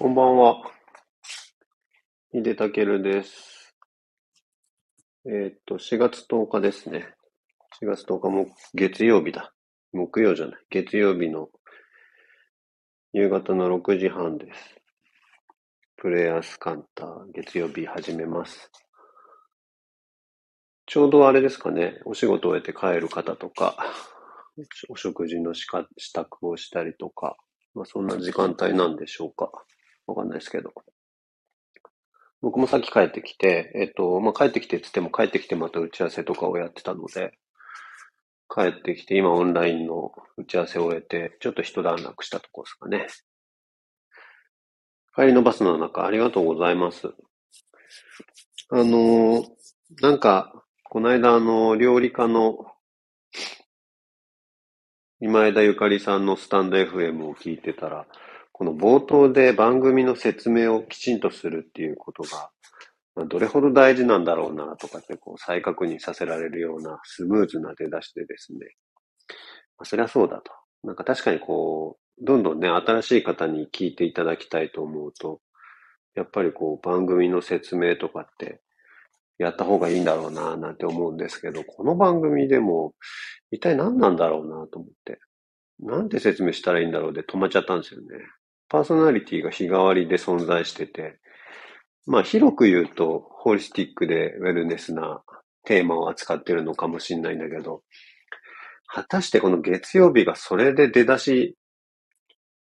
こんばんは。井出武です。えーっと、4月10日ですね。4月10日も月曜日だ。木曜じゃない。月曜日の夕方の6時半です。プレイヤースカンター、月曜日始めます。ちょうどあれですかね、お仕事を終えて帰る方とか、お食事のしか支度をしたりとか、まあ、そんな時間帯なんでしょうか。わかんないですけど。僕もさっき帰ってきて、えっと、まあ、帰ってきてっつっても帰ってきてまた打ち合わせとかをやってたので、帰ってきて今オンラインの打ち合わせを終えて、ちょっと一段落したとこですかね。帰りのバスの中、ありがとうございます。あのなんか、この間あの、料理家の今枝ゆかりさんのスタンド FM を聞いてたら、この冒頭で番組の説明をきちんとするっていうことが、どれほど大事なんだろうなとかってこう再確認させられるようなスムーズな出だしでですね。まあ、そりゃそうだと。なんか確かにこう、どんどんね、新しい方に聞いていただきたいと思うと、やっぱりこう番組の説明とかってやった方がいいんだろうななんて思うんですけど、この番組でも一体何なんだろうなと思って。なんて説明したらいいんだろうで止まっちゃったんですよね。パーソナリティが日替わりで存在してて、まあ広く言うと、ホリスティックでウェルネスなテーマを扱ってるのかもしれないんだけど、果たしてこの月曜日がそれで出だし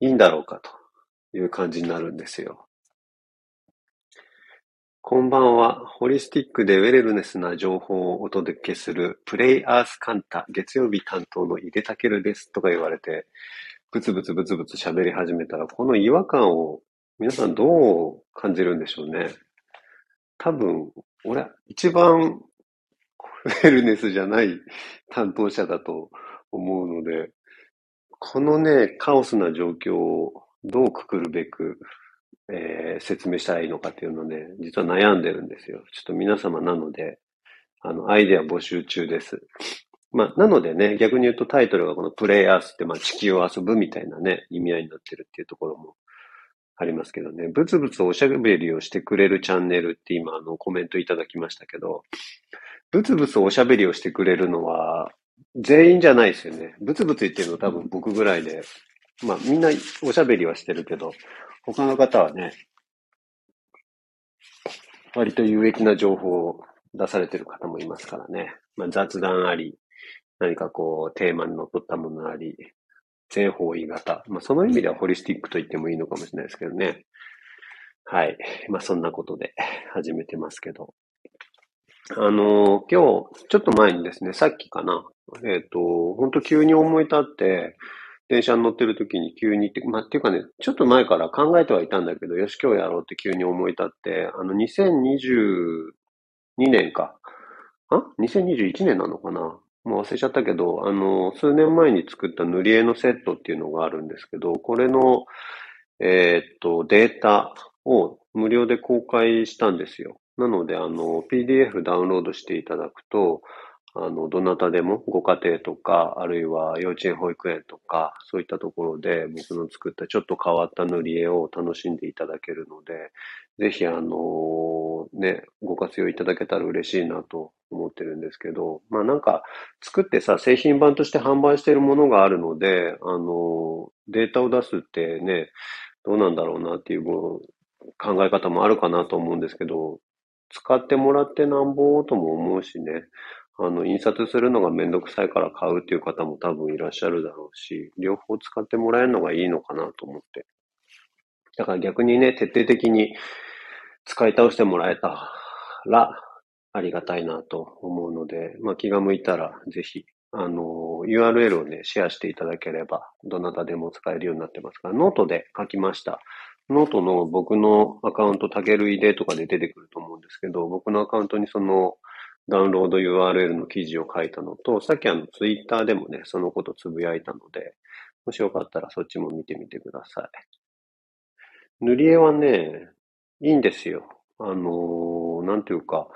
いいんだろうかという感じになるんですよ。こんばんは。ホリスティックでウェルネスな情報をお届けするプレイアースカンタ月曜日担当の井出武ですとか言われて、ブツブツブツブツ喋り始めたら、この違和感を皆さんどう感じるんでしょうね。多分、俺、一番ウェルネスじゃない担当者だと思うので、このね、カオスな状況をどうくくるべく、えー、説明したらいいのかっていうのね、実は悩んでるんですよ。ちょっと皆様なので、あの、アイデア募集中です。まあ、なのでね、逆に言うとタイトルがこのプレイアースって、まあ、地球を遊ぶみたいなね、意味合いになってるっていうところもありますけどね、ブツブツおしゃべりをしてくれるチャンネルって今、あの、コメントいただきましたけど、ブツブツおしゃべりをしてくれるのは、全員じゃないですよね。ブツブツ言ってるの多分僕ぐらいで、まあ、みんなおしゃべりはしてるけど、他の方はね、割と有益な情報を出されてる方もいますからね。まあ、雑談あり、何かこう、テーマにのっとったものあり、全方位型。まあ、その意味ではホリスティックと言ってもいいのかもしれないですけどね。はい。まあ、そんなことで始めてますけど。あの、今日、ちょっと前にですね、さっきかな。えっ、ー、と、本当急に思い立って、電車に乗ってる時に急にって、まあ、っていうかね、ちょっと前から考えてはいたんだけど、よし、今日やろうって急に思い立って、あの、2022年か。あ ?2021 年なのかな？もう忘れちゃったけど、あの、数年前に作った塗り絵のセットっていうのがあるんですけど、これの、えー、っと、データを無料で公開したんですよ。なので、あの、PDF ダウンロードしていただくと、あの、どなたでもご家庭とか、あるいは幼稚園保育園とか、そういったところで僕の作ったちょっと変わった塗り絵を楽しんでいただけるので、ぜひあの、ね、ご活用いただけたら嬉しいなと思ってるんですけど、まあなんか作ってさ、製品版として販売しているものがあるので、あの、データを出すってね、どうなんだろうなっていう考え方もあるかなと思うんですけど、使ってもらってなんぼとも思うしね、あの、印刷するのがめんどくさいから買うっていう方も多分いらっしゃるだろうし、両方使ってもらえるのがいいのかなと思って。だから逆にね、徹底的に使い倒してもらえたらありがたいなと思うので、まあ気が向いたらぜひ、あの、URL をね、シェアしていただければ、どなたでも使えるようになってますから、ノートで書きました。ノートの僕のアカウント、タケルイデとかで出てくると思うんですけど、僕のアカウントにそのダウンロード URL の記事を書いたのと、さっきあのツイッターでもね、そのことつぶやいたので、もしよかったらそっちも見てみてください。塗り絵はね、いいんですよ。あのー、なんていうか、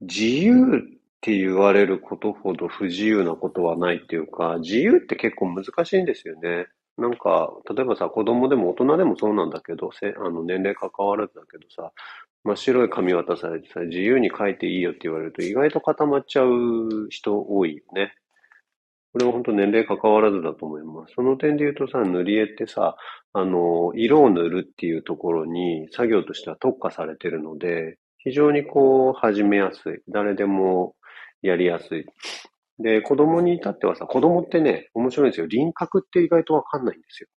自由って言われることほど不自由なことはないっていうか、自由って結構難しいんですよね。なんか、例えばさ、子供でも大人でもそうなんだけど、せあの年齢関わらずだけどさ、真っ白い紙渡されてさ、自由に書いていいよって言われると意外と固まっちゃう人多いよね。これは本当年齢関わらずだと思います。その点で言うとさ、塗り絵ってさ、あの、色を塗るっていうところに作業としては特化されてるので、非常にこう、始めやすい。誰でもやりやすい。で、子供に至ってはさ、子供ってね、面白いんですよ。輪郭って意外とわかんないんですよ。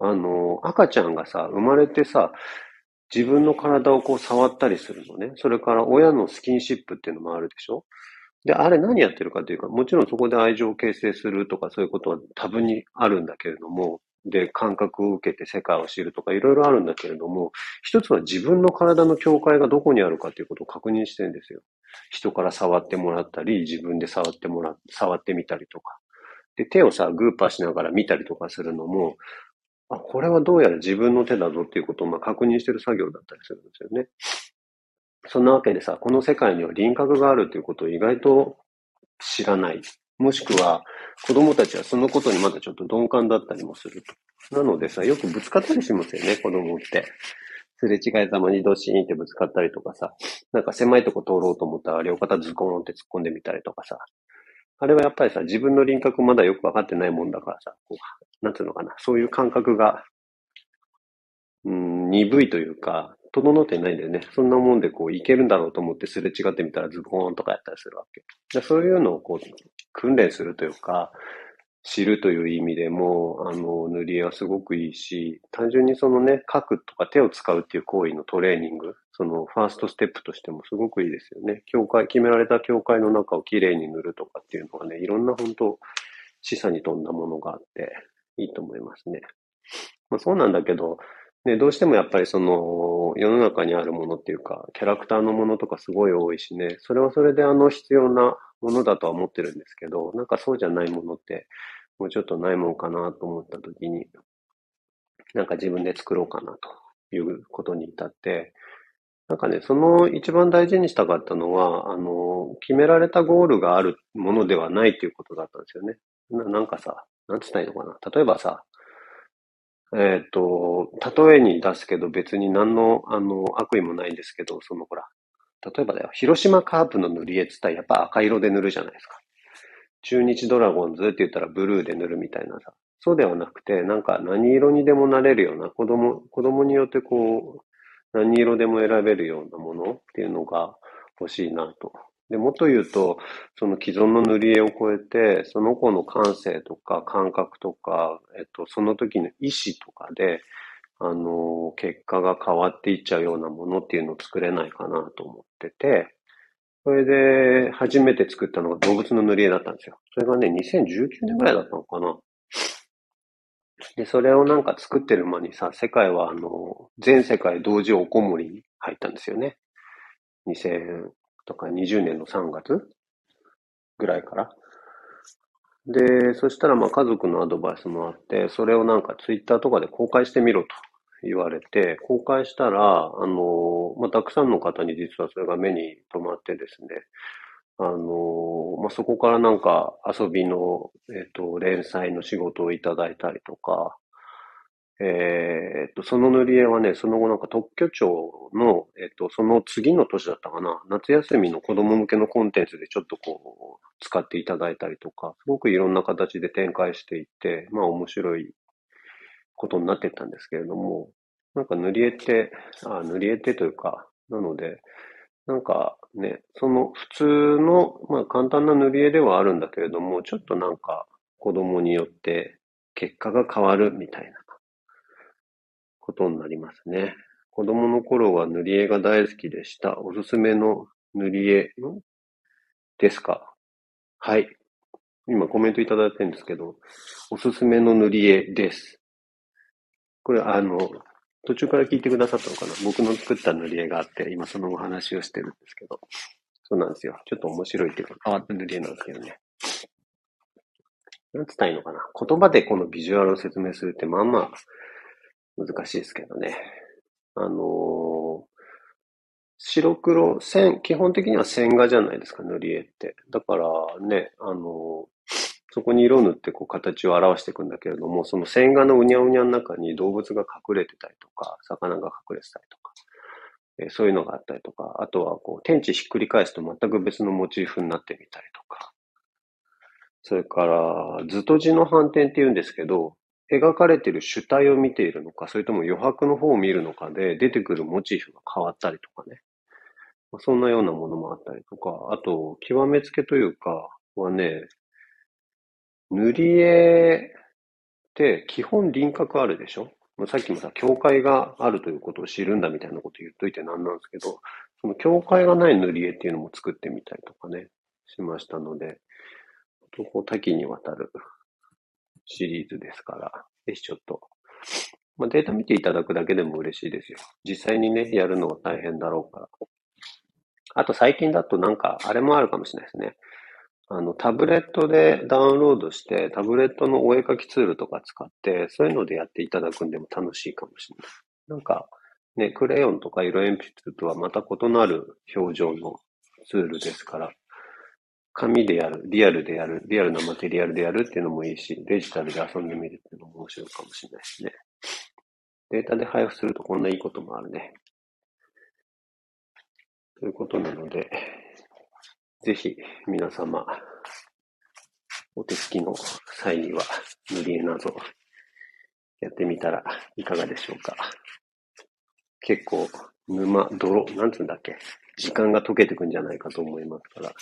あの、赤ちゃんがさ、生まれてさ、自分の体をこう触ったりするのね。それから親のスキンシップっていうのもあるでしょで、あれ何やってるかというか、もちろんそこで愛情を形成するとかそういうことは多分にあるんだけれども、で、感覚を受けて世界を知るとかいろいろあるんだけれども、一つは自分の体の境界がどこにあるかということを確認してるんですよ。人から触ってもらったり、自分で触ってもら、触ってみたりとか。で、手をさ、グーパーしながら見たりとかするのも、あ、これはどうやら自分の手だぞっていうことをまあ確認してる作業だったりするんですよね。そんなわけでさ、この世界には輪郭があるということを意外と知らない。もしくは、子供たちはそのことにまだちょっと鈍感だったりもすると。なのでさ、よくぶつかったりしますよね、子供って。すれ違いざまにドシーンってぶつかったりとかさ、なんか狭いとこ通ろうと思ったら両肩ズコーンって突っ込んでみたりとかさ。あれはやっぱりさ、自分の輪郭まだよくわかってないもんだからさ、こうなんつうのかな、そういう感覚が、うん、鈍いというか、整ってないんだよね。そんなもんでこう、いけるんだろうと思ってすれ違ってみたらズコーンとかやったりするわけ。でそういうのをこう、訓練するというか、知るという意味でも、あの、塗り絵はすごくいいし、単純にそのね、書くとか手を使うっていう行為のトレーニング、そのファーストステップとしてもすごくいいですよね。境界、決められた境界の中をきれいに塗るとかっていうのはね、いろんな本当、示唆に富んだものがあって、いいと思いますね。まあそうなんだけど、ね、どうしてもやっぱりその、世の中にあるものっていうか、キャラクターのものとかすごい多いしね、それはそれであの必要なものだとは思ってるんですけど、なんかそうじゃないものって、もうちょっとないもんかなと思った時に、なんか自分で作ろうかなということに至って、なんかね、その一番大事にしたかったのは、あの、決められたゴールがあるものではないということだったんですよね。ななんかさ、なんつったらいいのかな。例えばさ、えっ、ー、と、例えに出すけど別に何の、あの、悪意もないんですけど、そのほら、例えばだよ、広島カープの塗り絵って言ったらやっぱ赤色で塗るじゃないですか。中日ドラゴンズって言ったらブルーで塗るみたいなさ。そうではなくて、なんか何色にでもなれるような、子供、子供によってこう、何色でも選べるようなものっていうのが欲しいなと。で、もっと言うと、その既存の塗り絵を超えて、その子の感性とか感覚とか、えっと、その時の意志とかで、あの、結果が変わっていっちゃうようなものっていうのを作れないかなと思ってて、それで、初めて作ったのが動物の塗り絵だったんですよ。それがね、2019年ぐらいだったのかな。で、それをなんか作ってる間にさ、世界はあの、全世界同時おこもりに入ったんですよね。2000とか20年の3月ぐらいから。で、そしたらまあ家族のアドバイスもあって、それをなんかツイッターとかで公開してみろと言われて、公開したら、あの、まあ、たくさんの方に実はそれが目に留まってですね、あの、まあ、そこからなんか遊びの、えっ、と、連載の仕事をいただいたりとか、えっ、と、その塗り絵はね、その後なんか特許庁の、えっ、と、その次の年だったかな、夏休みの子供向けのコンテンツでちょっとこう、使っていただいたりとか、すごくいろんな形で展開していって、まあ面白いことになっていったんですけれども、なんか塗り絵って、あ塗り絵ってというか、なので、なんかね、その普通の、まあ簡単な塗り絵ではあるんだけれども、ちょっとなんか子供によって結果が変わるみたいな。ことになりますね。子供の頃は塗り絵が大好きでした。おすすめの塗り絵ですか？はい。今コメントいただいてるんですけど、おすすめの塗り絵です。これ、あの、途中から聞いてくださったのかな？僕の作った塗り絵があって、今そのお話をしてるんですけど。そうなんですよ。ちょっと面白いっていうか変わった塗り絵なんですけどね。なんつったらいいのかな？言葉でこのビジュアルを説明するってまあまあ難しいですけどね。あの、白黒、線、基本的には線画じゃないですか、塗り絵って。だからね、あの、そこに色を塗ってこう形を表していくんだけれども、その線画のうにゃうにゃの中に動物が隠れてたりとか、魚が隠れてたりとか、えそういうのがあったりとか、あとはこう天地ひっくり返すと全く別のモチーフになってみたりとか、それから、図と字の反転って言うんですけど、描かれている主体を見ているのか、それとも余白の方を見るのかで出てくるモチーフが変わったりとかね。そんなようなものもあったりとか、あと、極めつけというか、はね、塗り絵って基本輪郭あるでしょ？さっきもさ、境界があるということを知るんだみたいなこと言っといてなんなんですけど、その境界がない塗り絵っていうのも作ってみたりとかね、しましたので、こう多岐にわたるシリーズですから、ぜひちょっと、まあ、データ見ていただくだけでも嬉しいですよ。実際にね、やるのは大変だろうから。あと最近だとなんか、あれもあるかもしれないですね。あの、タブレットでダウンロードして、タブレットのお絵描きツールとか使って、そういうのでやっていただくんでも楽しいかもしれない。なんか、ね、クレヨンとか色鉛筆とはまた異なる表情のツールですから、紙でやる、リアルでやる、リアルなマテリアルでやるっていうのもいいし、デジタルで遊んでみるっていうのも面白いかもしれないですね。データで配布するとこんないいこともあるね。ということなので、ぜひ皆様、お手つきの際には塗り絵などやってみたらいかがでしょうか。結構沼、泥、なんつうんだっけ。時間が溶けてくんじゃないかと思いますから、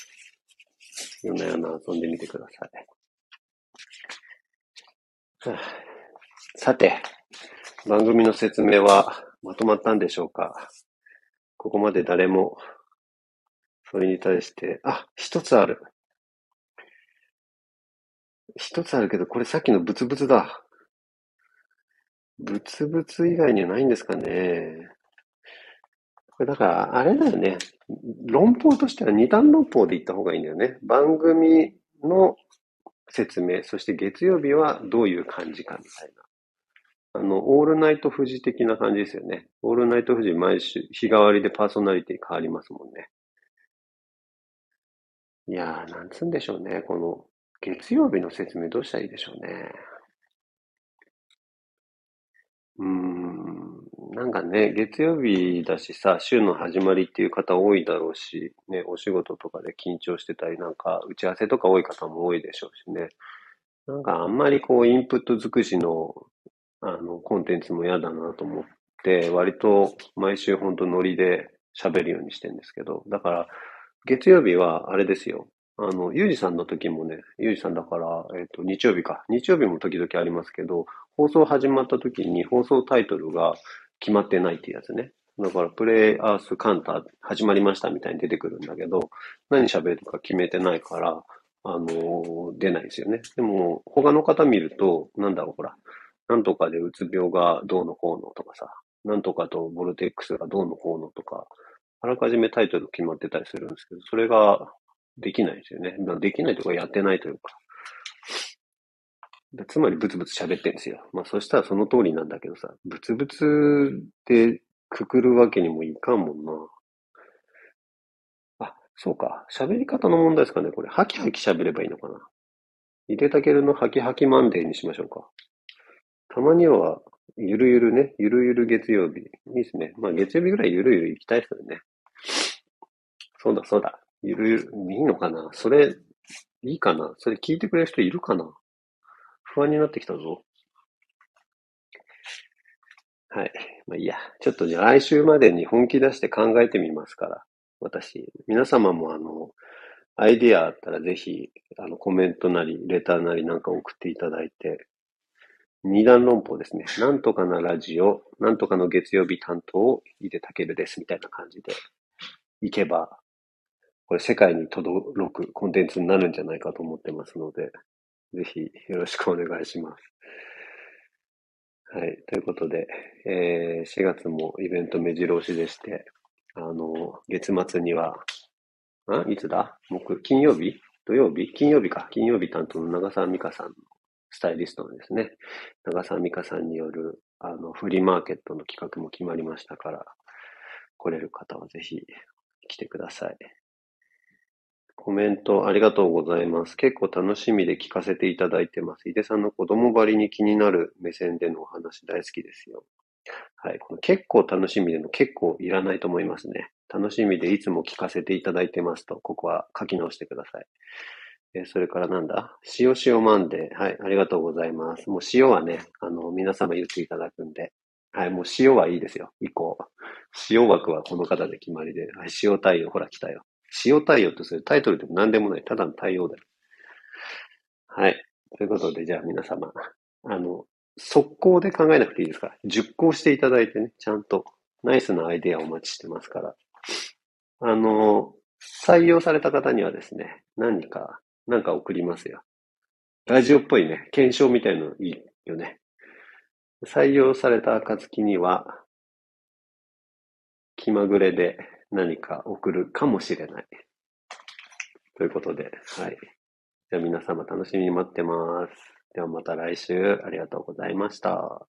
夜な夜な遊んでみてください。さて、番組の説明はまとまったんでしょうか？ここまで誰もそれに対して、あ、一つある。一つあるけど、これさっきのブツブツだ。ブツブツ以外にはないんですかね。これだから、あれだよね。論法としては二段論法で言った方がいいんだよね。番組の説明、そして月曜日はどういう感じかみたいな。あの、オールナイト富士的な感じですよね。オールナイト富士毎週、日替わりでパーソナリティ変わりますもんね。いやー、なんつうんでしょうね。この、月曜日の説明どうしたらいいでしょうね。うーん、なんかね、月曜日だしさ、週の始まりっていう方多いだろうし、ね、お仕事とかで緊張してたり、なんか打ち合わせとか多い方も多いでしょうしね。なんかあんまりこう、インプット尽くしの、あの、コンテンツも嫌だなと思って、割と毎週ほんとノリで喋るようにしてんですけど、だから、月曜日は、あれですよ。あの、ゆうじさんの時もね、ゆうじさんだから、えっ、と、日曜日か。日曜日も時々ありますけど、放送始まった時に放送タイトルが決まってないっていうやつね。だから、プレイアースカンター始まりましたみたいに出てくるんだけど、何喋るか決めてないから、あの、出ないですよね。でも、他の方見ると、なんだろう、ほら、なんとかでうつ病がどうのこうのとかさ、なんとかとボルテックスがどうのこうのとか、あらかじめタイトル決まってたりするんですけど、それができないですよね。できないとかやってないというか。つまりブツブツ喋ってんですよ。まあそしたらその通りなんだけどさ、ブツブツでくくるわけにもいかんもんな。あ、そうか。喋り方の問題ですかね。これ、ハキハキ喋ればいいのかな。井出たけるのハキハキマンデーにしましょうか。たまには、ゆるゆるね、ゆるゆる月曜日。いいですね。まあ月曜日ぐらいゆるゆる行きたいですよね。そうだそうだ。ゆるゆる、いいのかな？それ、いいかな？それ聞いてくれる人いるかな？不安になってきたぞ。はい。まあいいや。ちょっとじゃあ来週までに本気出して考えてみますから。私。皆様もあの、アイディアあったらぜひ、あの、コメントなり、レターなりなんか送っていただいて、二段論法ですね。なんとかなラジオ、なんとかの月曜日担当を、井出るです、みたいな感じで、いけば、これ世界に届くコンテンツになるんじゃないかと思ってますので、ぜひよろしくお願いします。はい。ということで、えー、4月もイベント目白押しでして、あの、月末には、あいつだ？木、金曜日？土曜日？金曜日か。金曜日担当の長澤美香さんのスタイリストのですね、長澤美香さんによる、あの、フリーマーケットの企画も決まりましたから、来れる方はぜひ来てください。コメントありがとうございます。結構楽しみで聞かせていただいてます。井出さんの子供ばりに気になる目線でのお話大好きですよ。はい。この結構楽しみでの結構いらないと思いますね。楽しみでいつも聞かせていただいてますと、ここは書き直してください。えそれからなんだ？塩塩マンデー。はい。ありがとうございます。もう塩はね、あの、皆様言っていただくんで。はい。もう塩はいいですよ。以降。塩枠はこの方で決まりで。はい。塩対応、ほら来たよ。塩対応ってそれタイトルでも何でもない。ただの対応だよ。はい。ということで、じゃあ皆様、あの、速攻で考えなくていいですか、熟考していただいてね、ちゃんとナイスなアイデアをお待ちしてますから。あの、採用された方にはですね、何か、なんか送りますよ。ラジオっぽいね、検証みたいのいいよね。採用された暁には、気まぐれで何か送るかもしれない。ということで、はい。じゃあ皆様楽しみに待ってます。ではまた来週ありがとうございました。